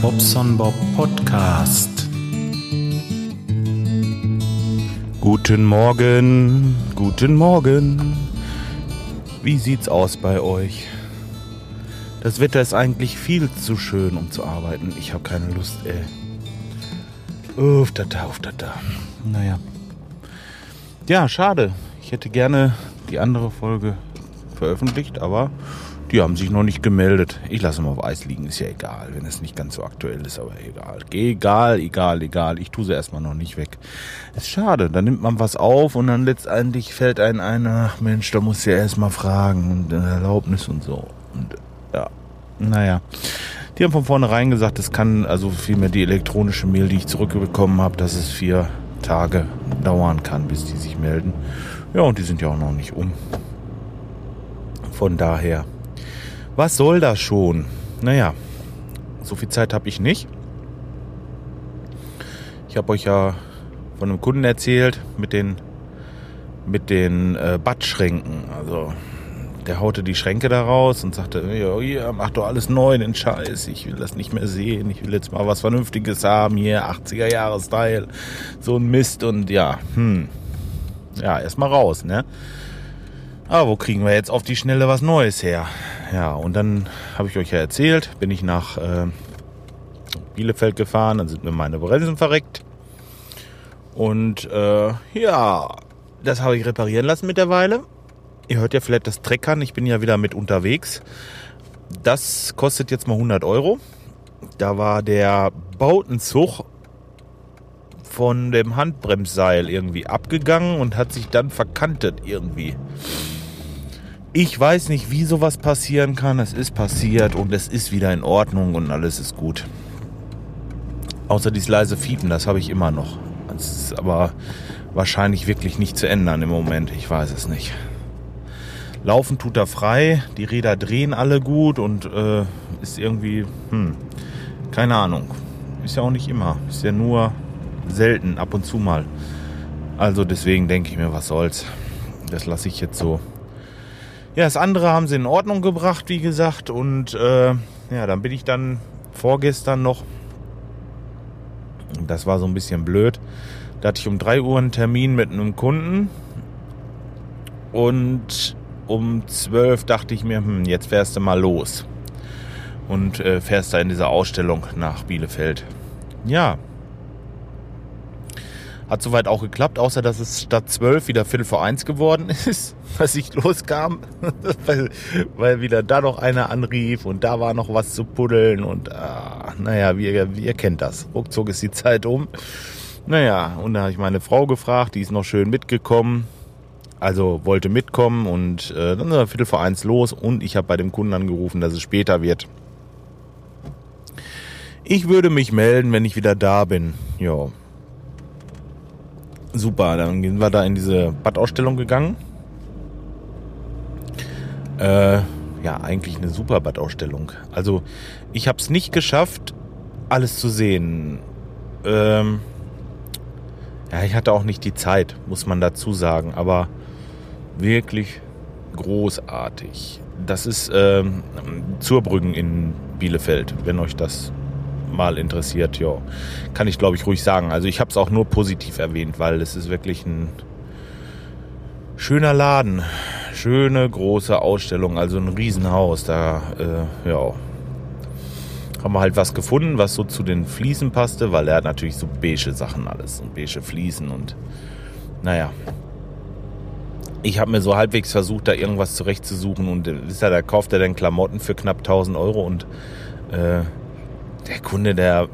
Bobson Bob Podcast. Guten Morgen, guten Morgen. Wie sieht's aus bei euch? Das Wetter ist eigentlich viel zu schön, um zu arbeiten. Ich habe keine Lust, ey. Uff, da, da, uff, da, da. Naja. Ja, schade. Ich hätte gerne die andere Folge veröffentlicht, aber die haben sich noch nicht gemeldet. Ich lasse mal auf Eis liegen, ist ja egal, wenn es nicht ganz so aktuell ist, aber egal. Egal, egal, egal. Ich tue sie erstmal noch nicht weg. Ist schade, da nimmt man was auf und dann letztendlich fällt einem ein, ach Mensch, da muss ja erstmal fragen und Erlaubnis und so. Und ja, naja. Die haben von vornherein gesagt, es kann, also vielmehr die elektronische Mail, die ich zurückbekommen habe, dass es vier Tage dauern kann, bis die sich melden. Ja, und die sind ja auch noch nicht um. Von daher was soll das schon? Naja, so viel Zeit habe ich nicht. Ich habe euch ja von einem Kunden erzählt mit den, mit den äh, Badschränken. Also der haute die Schränke da raus und sagte, ja, hier, mach doch alles neu, den Scheiß. Ich will das nicht mehr sehen. Ich will jetzt mal was Vernünftiges haben. Hier, 80er Jahre Style. So ein Mist und ja, hm. Ja, erstmal raus, ne? Aber wo kriegen wir jetzt auf die Schnelle was Neues her? Ja, und dann habe ich euch ja erzählt, bin ich nach äh, Bielefeld gefahren, dann sind mir meine Bremsen verreckt. Und äh, ja, das habe ich reparieren lassen mittlerweile. Ihr hört ja vielleicht das Treckern, ich bin ja wieder mit unterwegs. Das kostet jetzt mal 100 Euro. Da war der Bautenzug von dem Handbremsseil irgendwie abgegangen und hat sich dann verkantet irgendwie. Ich weiß nicht, wie sowas passieren kann. Es ist passiert und es ist wieder in Ordnung und alles ist gut. Außer dieses leise Fiepen, das habe ich immer noch. Das ist aber wahrscheinlich wirklich nicht zu ändern im Moment. Ich weiß es nicht. Laufen tut er frei, die Räder drehen alle gut und äh, ist irgendwie, hm, keine Ahnung. Ist ja auch nicht immer. Ist ja nur selten, ab und zu mal. Also deswegen denke ich mir, was soll's. Das lasse ich jetzt so. Ja, das andere haben sie in Ordnung gebracht, wie gesagt. Und äh, ja, dann bin ich dann vorgestern noch. Das war so ein bisschen blöd. Da hatte ich um 3 Uhr einen Termin mit einem Kunden. Und um 12 dachte ich mir, hm, jetzt fährst du mal los. Und äh, fährst da in dieser Ausstellung nach Bielefeld. Ja, hat soweit auch geklappt, außer dass es statt 12 wieder Viertel vor eins geworden ist, als ich loskam, weil, weil wieder da noch einer anrief und da war noch was zu puddeln und ah, naja, wie, wie ihr kennt das. Ruckzuck ist die Zeit um. Naja, und da habe ich meine Frau gefragt, die ist noch schön mitgekommen. Also wollte mitkommen und äh, dann sind wir Viertel vor eins los und ich habe bei dem Kunden angerufen, dass es später wird. Ich würde mich melden, wenn ich wieder da bin. Ja, super. Dann sind wir da in diese Badausstellung gegangen. Äh, ja, eigentlich eine super Badausstellung. Also ich habe es nicht geschafft, alles zu sehen. Ähm, ja, ich hatte auch nicht die Zeit, muss man dazu sagen. Aber wirklich großartig. Das ist ähm, Zurbrüggen in Bielefeld, wenn euch das mal interessiert, ja, kann ich glaube ich ruhig sagen. Also ich habe es auch nur positiv erwähnt, weil es ist wirklich ein schöner Laden, schöne große Ausstellung, also ein Riesenhaus. Da, äh, ja, haben wir halt was gefunden, was so zu den Fliesen passte, weil er hat natürlich so beige Sachen alles und beige Fliesen und naja. Ich habe mir so halbwegs versucht, da irgendwas zurechtzusuchen und wisst ihr, da kauft er dann Klamotten für knapp 1000 Euro und äh, der Kunde, der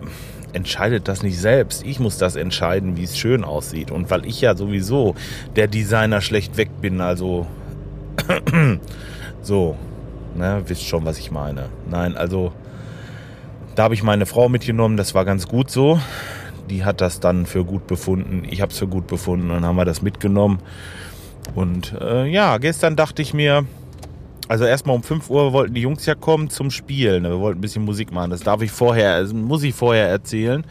entscheidet das nicht selbst. Ich muss das entscheiden, wie es schön aussieht. Und weil ich ja sowieso der Designer schlecht weg bin, also so, ne, wisst schon, was ich meine. Nein, also da habe ich meine Frau mitgenommen, das war ganz gut so. Die hat das dann für gut befunden. Ich habe es für gut befunden. Dann haben wir das mitgenommen. Und äh, ja, gestern dachte ich mir, also erstmal um 5 Uhr wollten die Jungs ja kommen zum Spielen. Wir wollten ein bisschen Musik machen. Das darf ich vorher, also muss ich vorher erzählen.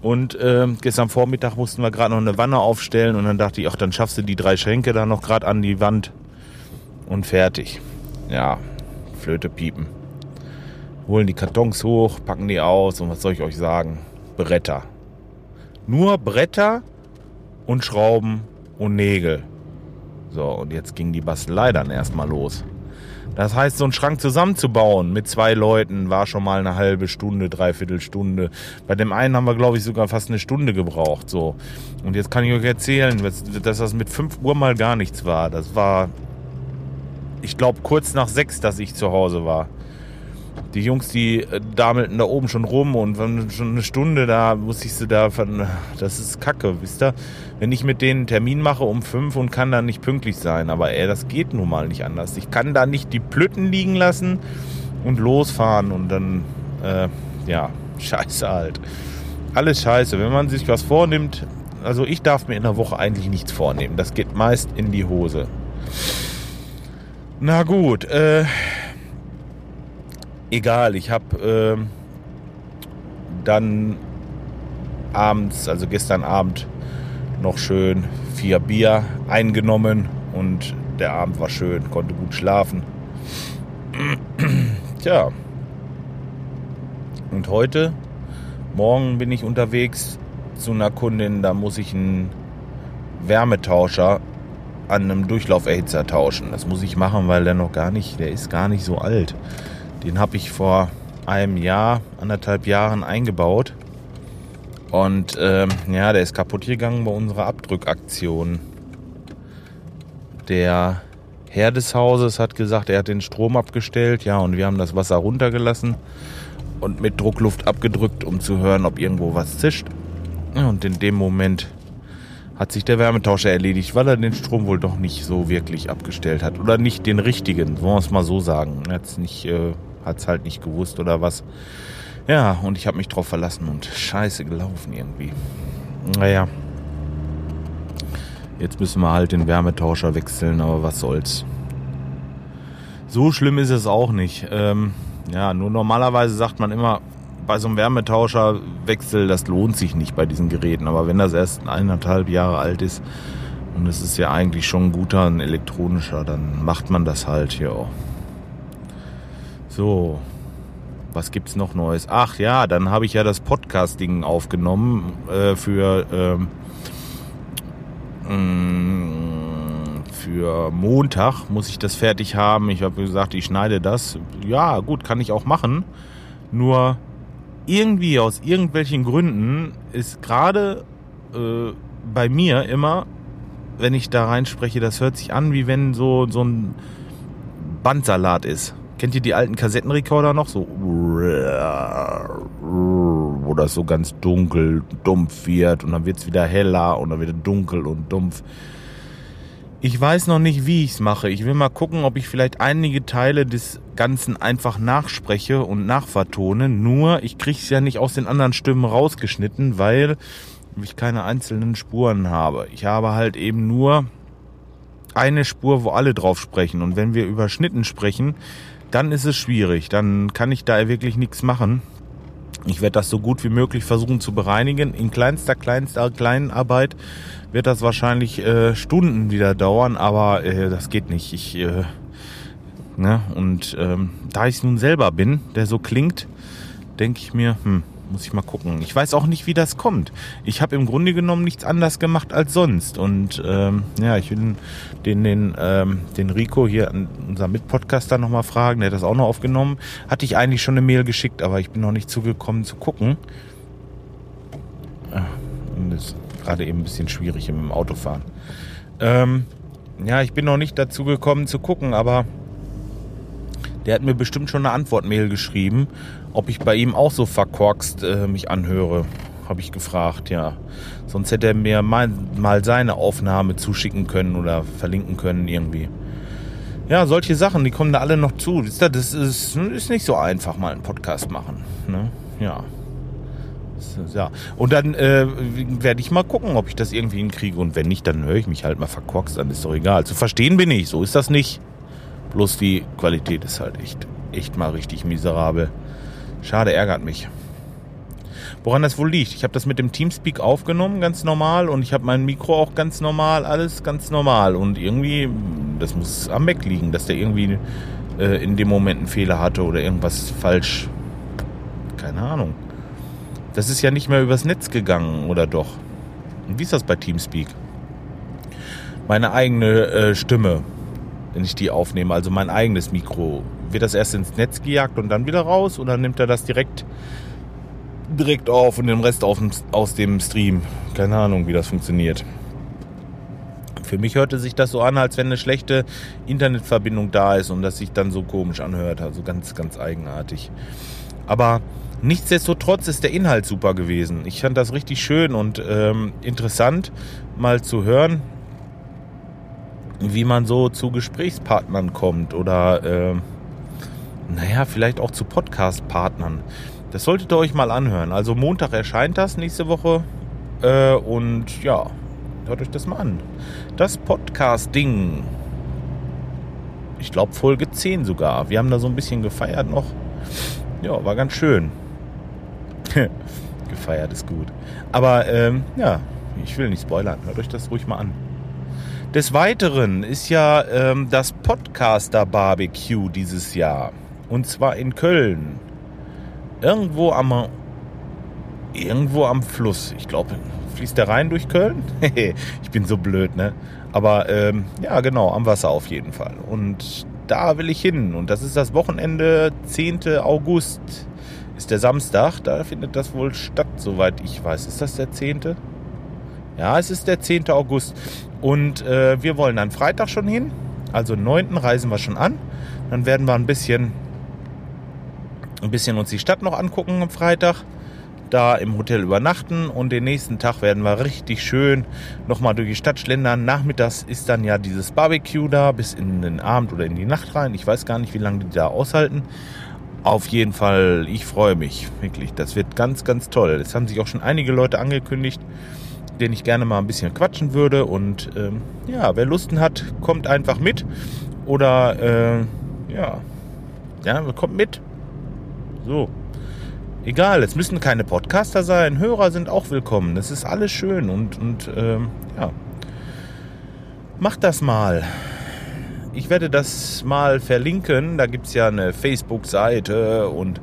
Und äh, gestern Vormittag mussten wir gerade noch eine Wanne aufstellen und dann dachte ich, ach, dann schaffst du die drei Schränke da noch gerade an die Wand und fertig. Ja, Flöte piepen. holen die Kartons hoch, packen die aus und was soll ich euch sagen? Bretter. Nur Bretter und Schrauben und Nägel. So, und jetzt ging die Bastelei dann erstmal los. Das heißt, so einen Schrank zusammenzubauen mit zwei Leuten war schon mal eine halbe Stunde, dreiviertel Stunde. Bei dem einen haben wir, glaube ich, sogar fast eine Stunde gebraucht. So. Und jetzt kann ich euch erzählen, dass das mit 5 Uhr mal gar nichts war. Das war, ich glaube, kurz nach sechs, dass ich zu Hause war die Jungs, die äh, damelten da oben schon rum und waren schon eine Stunde da, muss ich sie da von, das ist kacke, wisst ihr? Wenn ich mit denen einen Termin mache um fünf und kann dann nicht pünktlich sein, aber ey, das geht nun mal nicht anders. Ich kann da nicht die Plütten liegen lassen und losfahren und dann, äh, ja, scheiße halt. Alles scheiße. Wenn man sich was vornimmt, also ich darf mir in der Woche eigentlich nichts vornehmen. Das geht meist in die Hose. Na gut, äh, egal, ich habe äh, dann abends, also gestern Abend, noch schön vier Bier eingenommen und der Abend war schön, konnte gut schlafen. Tja. Und heute, morgen bin ich unterwegs zu einer Kundin, da muss ich einen Wärmetauscher an einem Durchlauferhitzer tauschen. Das muss ich machen, weil der noch gar nicht, der ist gar nicht so alt. Den habe ich vor einem Jahr, anderthalb Jahren eingebaut. Und ähm, ja, der ist kaputt gegangen bei unserer Abdrückaktion. Der Herr des Hauses hat gesagt, er hat den Strom abgestellt, ja, und wir haben das Wasser runtergelassen und mit Druckluft abgedrückt, um zu hören, ob irgendwo was zischt. Und in dem Moment hat sich der Wärmetauscher erledigt, weil er den Strom wohl doch nicht so wirklich abgestellt hat. Oder nicht den richtigen, wollen wir es mal so sagen. Er hat es nicht äh, hat es halt nicht gewusst oder was. Ja, und ich habe mich drauf verlassen und scheiße gelaufen irgendwie. Naja. Jetzt müssen wir halt den Wärmetauscher wechseln, aber was soll's. So schlimm ist es auch nicht. Ähm, ja, nur normalerweise sagt man immer, bei so einem Wärmetauscherwechsel, das lohnt sich nicht bei diesen Geräten. Aber wenn das erst eineinhalb Jahre alt ist und es ist ja eigentlich schon ein guter, ein elektronischer, dann macht man das halt, ja. So, was gibt's noch Neues? Ach ja, dann habe ich ja das Podcasting aufgenommen äh, für ähm, mm, für Montag muss ich das fertig haben. Ich habe gesagt, ich schneide das. Ja, gut, kann ich auch machen. Nur irgendwie aus irgendwelchen Gründen ist gerade äh, bei mir immer, wenn ich da reinspreche, das hört sich an, wie wenn so so ein Bandsalat ist. Kennt ihr die alten Kassettenrekorder noch? So, wo das so ganz dunkel, dumpf wird und dann wird es wieder heller und dann wieder dunkel und dumpf. Ich weiß noch nicht, wie ich es mache. Ich will mal gucken, ob ich vielleicht einige Teile des Ganzen einfach nachspreche und nachvertone. Nur, ich kriege es ja nicht aus den anderen Stimmen rausgeschnitten, weil ich keine einzelnen Spuren habe. Ich habe halt eben nur eine Spur, wo alle drauf sprechen. Und wenn wir über Schnitten sprechen, dann ist es schwierig. Dann kann ich da wirklich nichts machen. Ich werde das so gut wie möglich versuchen zu bereinigen. In kleinster, kleinster kleinen Arbeit wird das wahrscheinlich äh, Stunden wieder dauern, aber äh, das geht nicht. Ich, äh, ne? Und ähm, da ich nun selber bin, der so klingt, denke ich mir, hm, muss ich mal gucken. Ich weiß auch nicht, wie das kommt. Ich habe im Grunde genommen nichts anders gemacht als sonst. Und ähm, ja, ich will den, den, ähm, den Rico hier, unser Mitpodcaster, nochmal fragen. Der hat das auch noch aufgenommen. Hatte ich eigentlich schon eine Mail geschickt, aber ich bin noch nicht zugekommen zu gucken. Ah, und das ist gerade eben ein bisschen schwierig im Autofahren. Ähm, ja, ich bin noch nicht dazu gekommen zu gucken, aber der hat mir bestimmt schon eine Antwortmail geschrieben, ob ich bei ihm auch so verkorkst äh, mich anhöre. Habe ich gefragt, ja. Sonst hätte er mir mal, mal seine Aufnahme zuschicken können oder verlinken können irgendwie. Ja, solche Sachen, die kommen da alle noch zu. Das ist, ist nicht so einfach, mal einen Podcast machen. Ne? Ja. Ja. Und dann äh, werde ich mal gucken, ob ich das irgendwie hinkriege. Und wenn nicht, dann höre ich mich halt mal verkorkst dann ist doch egal. Zu verstehen bin ich, so ist das nicht. Bloß die Qualität ist halt echt, echt mal richtig miserabel. Schade, ärgert mich. Woran das wohl liegt? Ich habe das mit dem Teamspeak aufgenommen, ganz normal, und ich habe mein Mikro auch ganz normal, alles ganz normal. Und irgendwie, das muss am Mac liegen, dass der irgendwie äh, in dem Moment einen Fehler hatte oder irgendwas falsch keine Ahnung. Das ist ja nicht mehr übers Netz gegangen, oder doch? Und wie ist das bei Teamspeak? Meine eigene äh, Stimme, wenn ich die aufnehme, also mein eigenes Mikro, wird das erst ins Netz gejagt und dann wieder raus oder nimmt er das direkt direkt auf und den Rest auf, aus dem Stream? Keine Ahnung, wie das funktioniert. Für mich hörte sich das so an, als wenn eine schlechte Internetverbindung da ist und das sich dann so komisch anhört. Also ganz, ganz eigenartig. Aber nichtsdestotrotz ist der Inhalt super gewesen. Ich fand das richtig schön und ähm, interessant, mal zu hören, wie man so zu Gesprächspartnern kommt oder, äh, naja, vielleicht auch zu Podcast-Partnern. Das solltet ihr euch mal anhören. Also Montag erscheint das nächste Woche. Äh, und ja, hört euch das mal an. Das Podcast-Ding. Ich glaube Folge 10 sogar. Wir haben da so ein bisschen gefeiert noch. Ja, war ganz schön. gefeiert ist gut. Aber ähm, ja, ich will nicht spoilern. Hört euch das ruhig mal an. Des Weiteren ist ja ähm, das Podcaster Barbecue dieses Jahr. Und zwar in Köln. Irgendwo am irgendwo am Fluss. Ich glaube, fließt der Rhein durch Köln? ich bin so blöd, ne? Aber ähm, ja, genau, am Wasser auf jeden Fall. Und da will ich hin. Und das ist das Wochenende 10. August. Ist der Samstag. Da findet das wohl statt, soweit ich weiß. Ist das der 10.? Ja, es ist der 10. August. Und äh, wir wollen dann Freitag schon hin. Also 9. reisen wir schon an. Dann werden wir ein bisschen, ein bisschen uns die Stadt noch angucken am Freitag da im Hotel übernachten und den nächsten Tag werden wir richtig schön nochmal durch die Stadt schlendern. Nachmittags ist dann ja dieses Barbecue da bis in den Abend oder in die Nacht rein. Ich weiß gar nicht, wie lange die da aushalten. Auf jeden Fall, ich freue mich wirklich. Das wird ganz, ganz toll. Es haben sich auch schon einige Leute angekündigt, denen ich gerne mal ein bisschen quatschen würde. Und ähm, ja, wer Lusten hat, kommt einfach mit. Oder äh, ja, ja, kommt mit. So. Egal, es müssen keine Podcaster sein, Hörer sind auch willkommen. Das ist alles schön und, und ähm, ja. Macht das mal. Ich werde das mal verlinken. Da gibt es ja eine Facebook-Seite und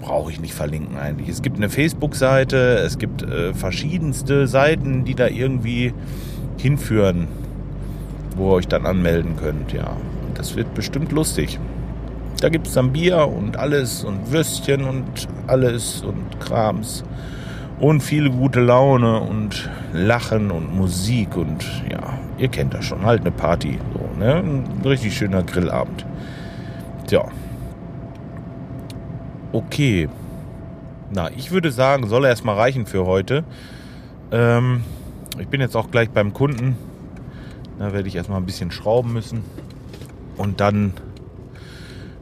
brauche ich nicht verlinken eigentlich. Es gibt eine Facebook-Seite, es gibt äh, verschiedenste Seiten, die da irgendwie hinführen, wo ihr euch dann anmelden könnt. Ja, und das wird bestimmt lustig. Da gibt es dann Bier und alles und Würstchen und alles und Krams. Und viel gute Laune und Lachen und Musik und ja, ihr kennt das schon, halt eine Party. So, ne? Ein richtig schöner Grillabend. Tja. Okay. Na, ich würde sagen, soll erstmal reichen für heute. Ähm, ich bin jetzt auch gleich beim Kunden. Da werde ich erstmal ein bisschen schrauben müssen. Und dann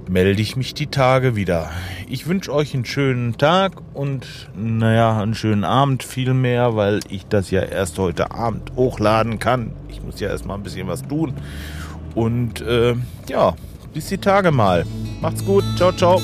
melde ich mich die Tage wieder. Ich wünsche euch einen schönen Tag und naja, einen schönen Abend vielmehr, weil ich das ja erst heute Abend hochladen kann. Ich muss ja erstmal ein bisschen was tun. Und äh, ja, bis die Tage mal. Macht's gut. Ciao, ciao.